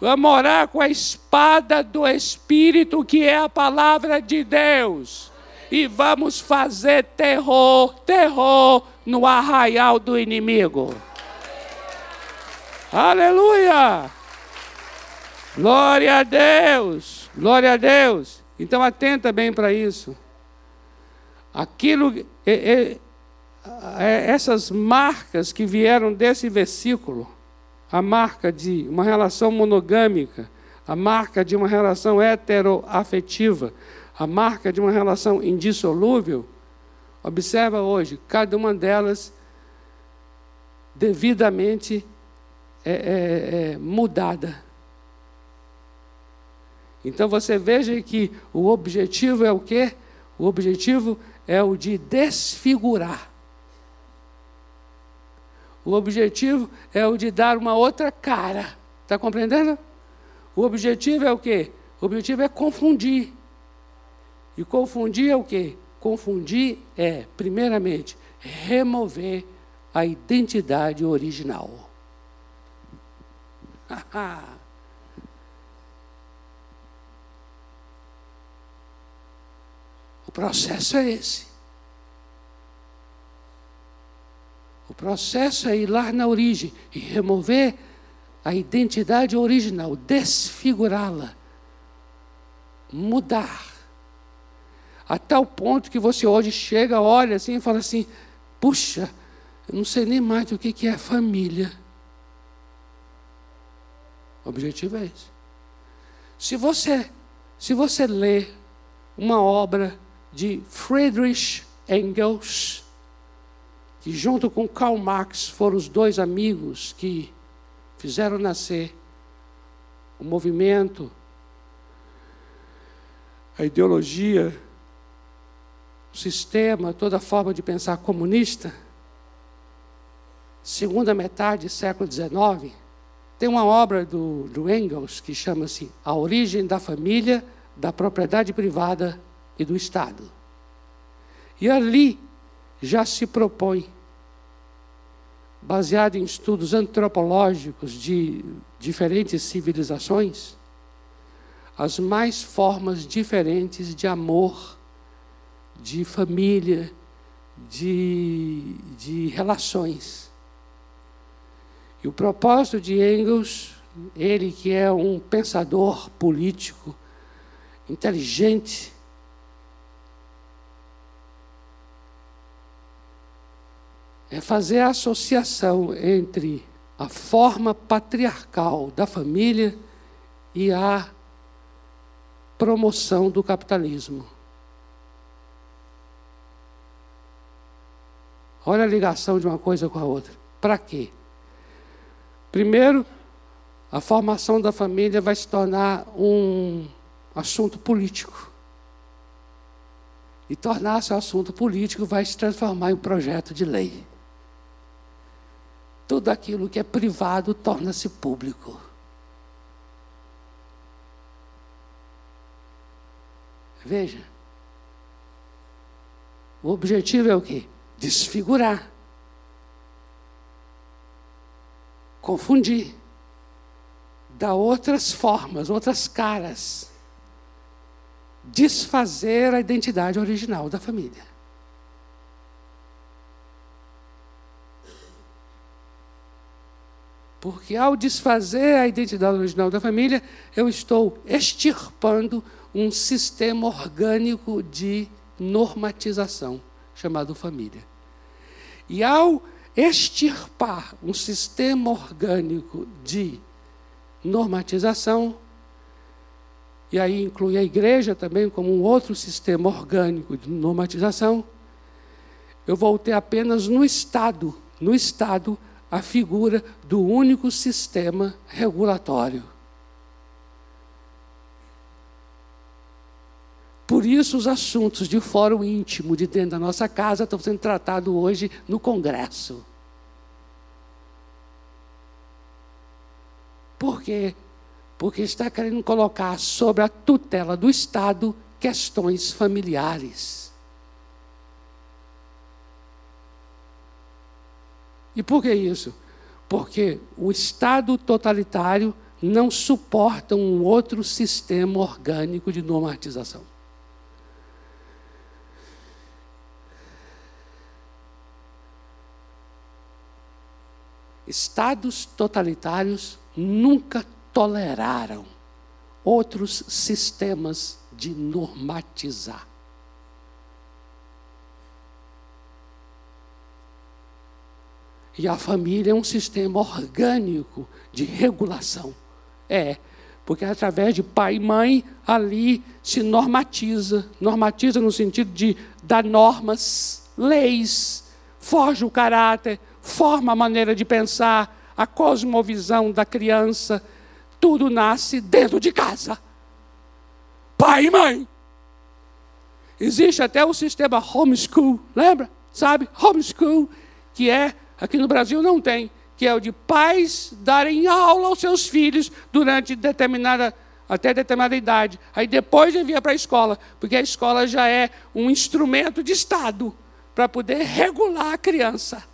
Vamos orar com a espada do Espírito, que é a palavra de Deus. E vamos fazer terror, terror no arraial do inimigo. Aleluia! Glória a Deus! Glória a Deus! Então atenta bem para isso. Aquilo, é, é, essas marcas que vieram desse versículo a marca de uma relação monogâmica, a marca de uma relação heteroafetiva, a marca de uma relação indissolúvel, observa hoje, cada uma delas devidamente é, é, é, mudada. Então você veja que o objetivo é o quê? O objetivo é o de desfigurar. O objetivo é o de dar uma outra cara. Está compreendendo? O objetivo é o quê? O objetivo é confundir. E confundir é o quê? Confundir é, primeiramente, remover a identidade original. o processo é esse. O processo é ir lá na origem e remover a identidade original, desfigurá-la, mudar. A tal ponto que você hoje chega, olha assim e fala assim: puxa, eu não sei nem mais o que é família. O objetivo é esse. Se você, se você lê uma obra de Friedrich Engels, que junto com Karl Marx foram os dois amigos que fizeram nascer o movimento, a ideologia, sistema, toda a forma de pensar comunista, segunda metade do século XIX, tem uma obra do, do Engels que chama-se A Origem da Família, da Propriedade Privada e do Estado. E ali já se propõe, baseado em estudos antropológicos de diferentes civilizações, as mais formas diferentes de amor, de família, de, de relações. E o propósito de Engels, ele que é um pensador político, inteligente, é fazer a associação entre a forma patriarcal da família e a promoção do capitalismo. Olha a ligação de uma coisa com a outra. Para quê? Primeiro, a formação da família vai se tornar um assunto político. E tornar-se um assunto político vai se transformar em um projeto de lei tudo aquilo que é privado torna-se público. Veja. O objetivo é o quê? Desfigurar. Confundir. Dar outras formas, outras caras. Desfazer a identidade original da família. Porque ao desfazer a identidade original da família, eu estou extirpando um sistema orgânico de normatização chamado família. E ao extirpar um sistema orgânico de normatização, e aí inclui a igreja também como um outro sistema orgânico de normatização, eu voltei apenas no Estado, no Estado, a figura do único sistema regulatório. Por isso, os assuntos de fórum íntimo de dentro da nossa casa estão sendo tratados hoje no Congresso. Por quê? Porque está querendo colocar sobre a tutela do Estado questões familiares. E por que isso? Porque o Estado totalitário não suporta um outro sistema orgânico de normatização. Estados totalitários nunca toleraram outros sistemas de normatizar. E a família é um sistema orgânico de regulação. É, porque através de pai e mãe ali se normatiza, normatiza no sentido de dar normas, leis, forja o caráter, forma a maneira de pensar, a cosmovisão da criança, tudo nasce dentro de casa. Pai e mãe. Existe até o sistema homeschool, lembra? Sabe? Homeschool, que é, aqui no Brasil não tem, que é o de pais darem aula aos seus filhos durante determinada, até determinada idade. Aí depois envia para a escola, porque a escola já é um instrumento de Estado para poder regular a criança.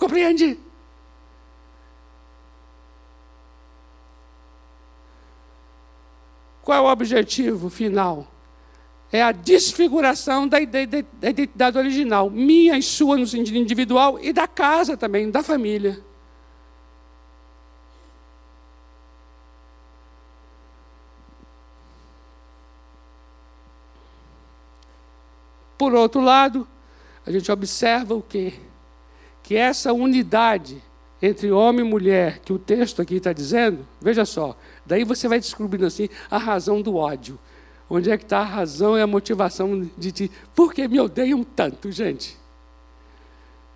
Compreende? Qual é o objetivo final? É a desfiguração da identidade original, minha e sua no sentido individual e da casa também, da família. Por outro lado, a gente observa o quê? Que essa unidade entre homem e mulher, que o texto aqui está dizendo, veja só, daí você vai descobrindo assim a razão do ódio. Onde é que está a razão e a motivação de ti? Por que me odeiam tanto, gente?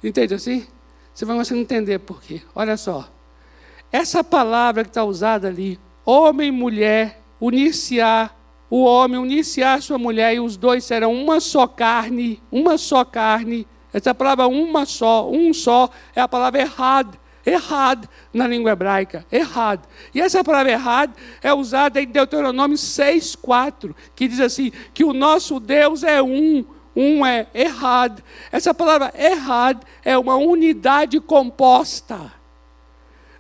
Entende assim? Você vai começar a entender por quê. Olha só. Essa palavra que está usada ali, homem e mulher, unir-se-á, o homem unir-se-á sua mulher, e os dois serão uma só carne, uma só carne, essa palavra uma só, um só, é a palavra errado, errado na língua hebraica, errado. E essa palavra errado é usada em Deuteronômio 6,4, que diz assim: que o nosso Deus é um, um é errado. Essa palavra errado é uma unidade composta.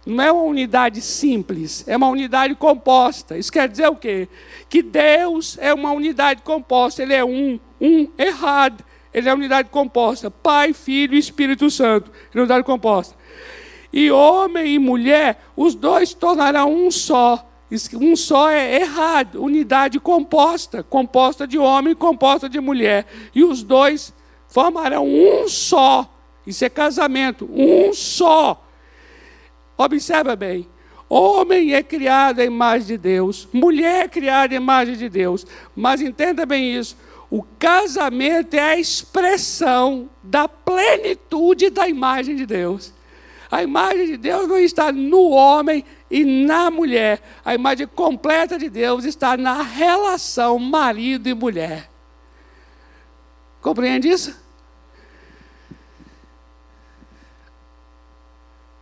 Não é uma unidade simples, é uma unidade composta. Isso quer dizer o quê? Que Deus é uma unidade composta, Ele é um, um errado. Ele é unidade composta. Pai, Filho e Espírito Santo. Ele é unidade composta. E homem e mulher, os dois tornarão um só. Um só é errado. Unidade composta. Composta de homem, composta de mulher. E os dois formarão um só. Isso é casamento. Um só. Observa bem. Homem é criado à imagem de Deus, mulher é criada à imagem de Deus. Mas entenda bem isso: o casamento é a expressão da plenitude da imagem de Deus. A imagem de Deus não está no homem e na mulher. A imagem completa de Deus está na relação marido e mulher. Compreende isso?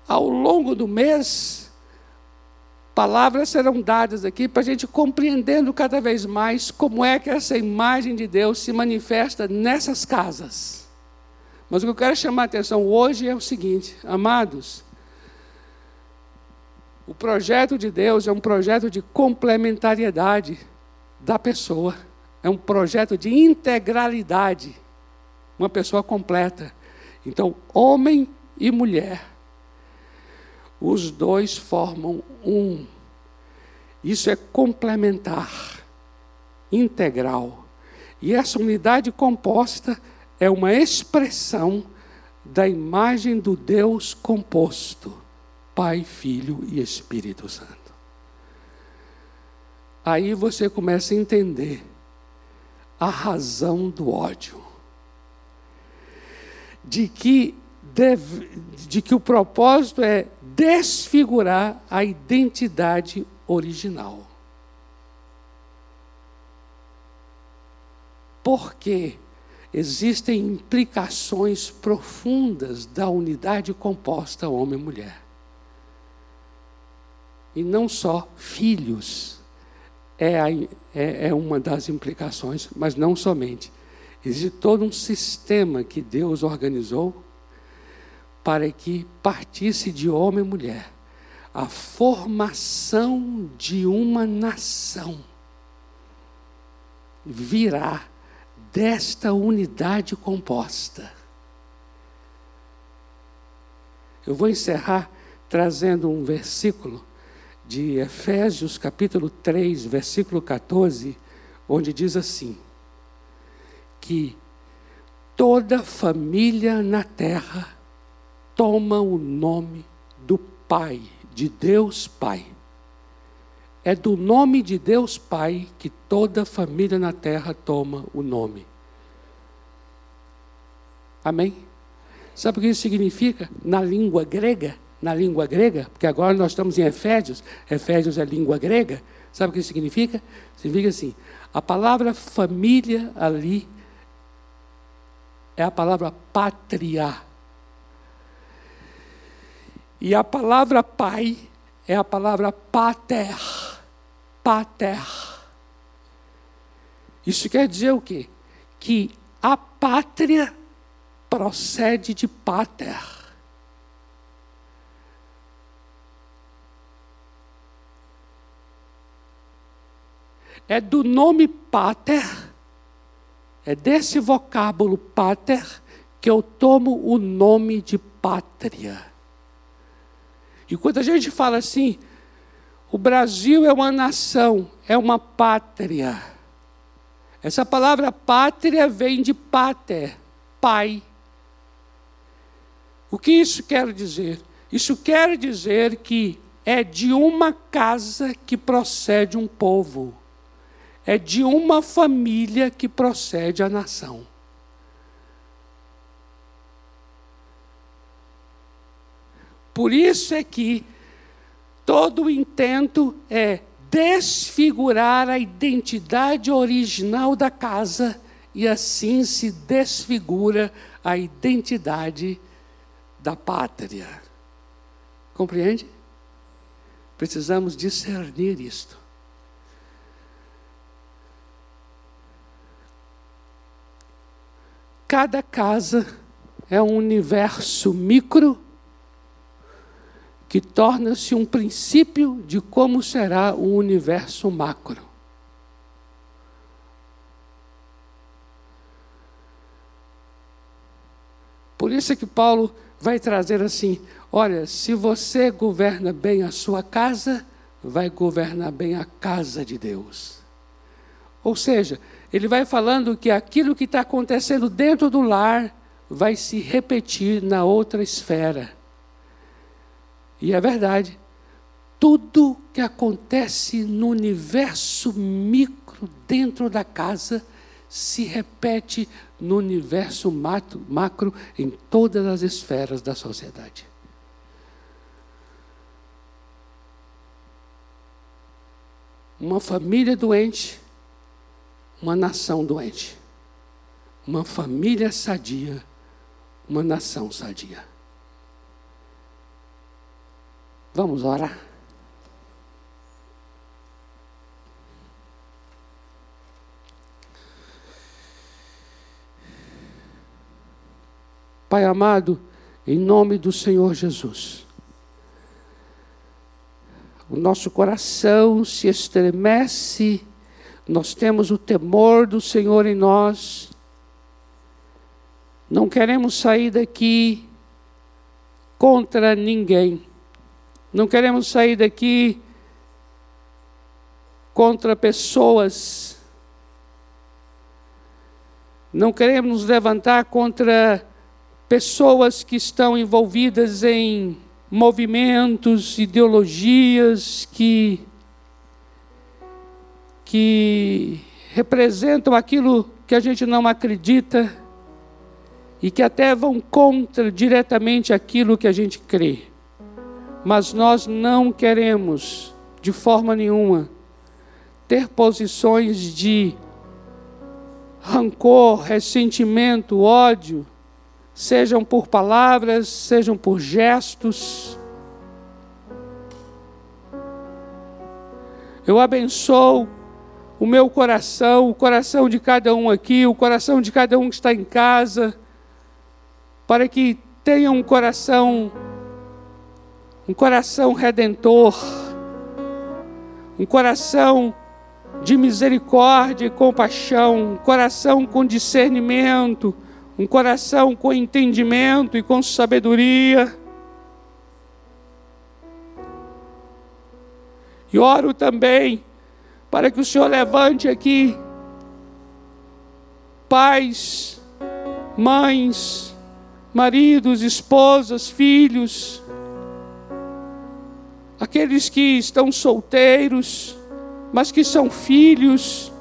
Ao longo do mês, palavras serão dadas aqui para a gente compreendendo cada vez mais como é que essa imagem de Deus se manifesta nessas casas. Mas o que eu quero chamar a atenção hoje é o seguinte, amados, o projeto de Deus é um projeto de complementariedade da pessoa, é um projeto de integralidade, uma pessoa completa. Então, homem e mulher Os dois formam um. Isso é complementar, integral. E essa unidade composta é uma expressão da imagem do Deus composto, Pai, Filho e Espírito Santo. Aí você começa a entender a razão do ódio. De que, deve, de que o propósito é desfigurar a identidade original. Porque existem implicações profundas da unidade composta homem e mulher. E não só filhos é, a, é, é uma das implicações, mas não somente. Existe todo um sistema que Deus organizou para que partisse de homem e mulher a formação de uma nação virá desta unidade composta. Eu vou encerrar trazendo um versículo de Efésios, capítulo 3, versículo 14, onde diz assim: que toda família na terra toma o nome do Pai, de Deus Pai. É do nome de Deus Pai que toda família na terra toma o nome. Amém? Sabe o que isso significa na língua grega? Na língua grega, porque agora nós estamos em Efésios, Efésios é língua grega. Sabe o que isso significa? Significa assim: a palavra família ali é a palavra pátria. E a palavra pai é a palavra pater pater. Isso quer dizer o quê? Que a pátria procede de pater. É do nome pater, é desse vocábulo pater que eu tomo o nome de pátria. E quando a gente fala assim, o Brasil é uma nação, é uma pátria. Essa palavra pátria vem de pater, pai. O que isso quer dizer? Isso quer dizer que é de uma casa que procede um povo, é de uma família que procede a nação. Por isso é que Todo o intento é desfigurar a identidade original da casa e assim se desfigura a identidade da pátria. Compreende? Precisamos discernir isto. Cada casa é um universo micro que torna-se um princípio de como será o universo macro. Por isso é que Paulo vai trazer assim: olha, se você governa bem a sua casa, vai governar bem a casa de Deus. Ou seja, ele vai falando que aquilo que está acontecendo dentro do lar vai se repetir na outra esfera. E é verdade. Tudo que acontece no universo micro dentro da casa se repete no universo macro em todas as esferas da sociedade. Uma família doente, uma nação doente. Uma família sadia, uma nação sadia. Vamos orar. Pai amado, em nome do Senhor Jesus, o nosso coração se estremece, nós temos o temor do Senhor em nós, não queremos sair daqui contra ninguém Não queremos sair daqui contra pessoas. Não queremos nos levantar contra pessoas que estão envolvidas em movimentos, ideologias que que representam aquilo que a gente não acredita e que até vão contra diretamente aquilo que a gente crê. Mas nós não queremos, de forma nenhuma, ter posições de rancor, ressentimento, ódio, sejam por palavras, sejam por gestos. Eu abençoo o meu coração, o coração de cada um aqui, o coração de cada um que está em casa, para que tenha um coração, um coração redentor, um coração de misericórdia e compaixão, um coração com discernimento, um coração com entendimento e com sabedoria. E oro também para que o Senhor levante aqui pais, mães, maridos, esposas, filhos, aqueles que estão solteiros, mas que são filhos.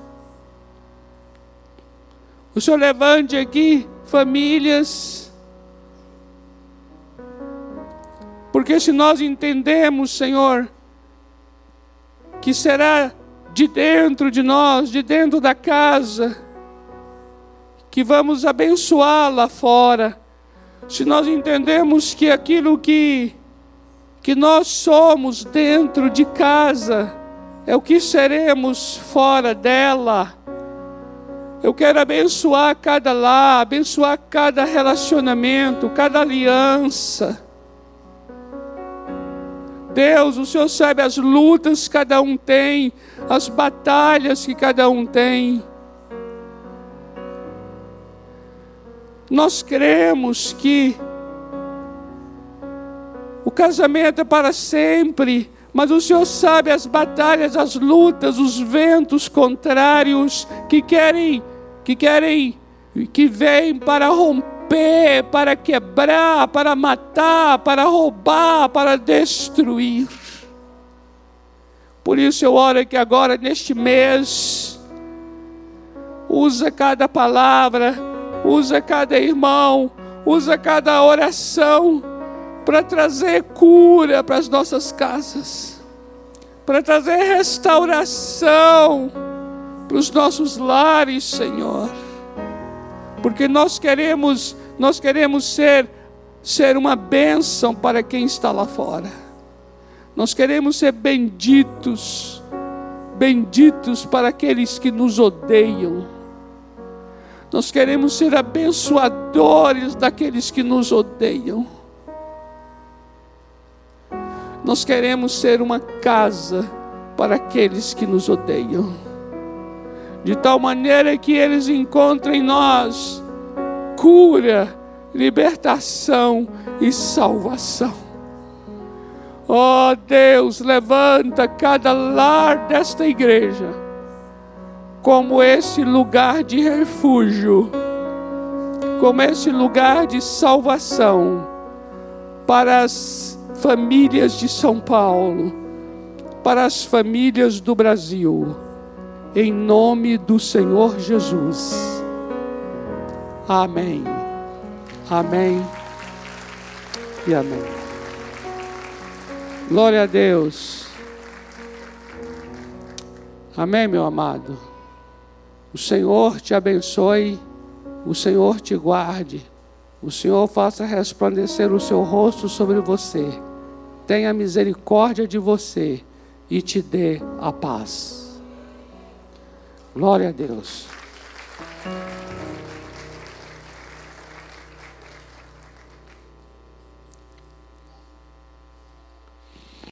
O Senhor levante aqui famílias. Porque se nós entendemos, Senhor, que será de dentro de nós, de dentro da casa, que vamos abençoar lá fora, se nós entendemos que aquilo que, que nós somos dentro de casa, é o que seremos fora dela. Eu quero abençoar cada lar, abençoar cada relacionamento, cada aliança. Deus, o Senhor sabe as lutas que cada um tem, as batalhas que cada um tem. Nós cremos que o casamento é para sempre, mas o Senhor sabe as batalhas, as lutas, os ventos contrários que querem, que querem, que vêm para romper, para quebrar, para matar, para roubar, para destruir. Por isso eu oro que agora, neste mês, usa cada palavra, usa cada irmão, usa cada oração para trazer cura para as nossas casas, para trazer restauração para os nossos lares, Senhor. Porque nós queremos, nós queremos ser ser uma bênção para quem está lá fora. Nós queremos ser benditos, benditos para aqueles que nos odeiam. Nós queremos ser abençoadores daqueles que nos odeiam. Nós queremos ser uma casa para aqueles que nos odeiam, de tal maneira que eles encontrem em nós cura, libertação e salvação. Ó oh Deus, levanta cada lar desta igreja como esse lugar de refúgio, como esse lugar de salvação para as famílias de São Paulo, para as famílias do Brasil, em nome do Senhor Jesus. Amém. Amém e amém. Glória a Deus. Amém, meu amado. O Senhor te abençoe, o Senhor te guarde, o Senhor faça resplandecer o seu rosto sobre você tenha misericórdia de você e te dê a paz. Glória a Deus.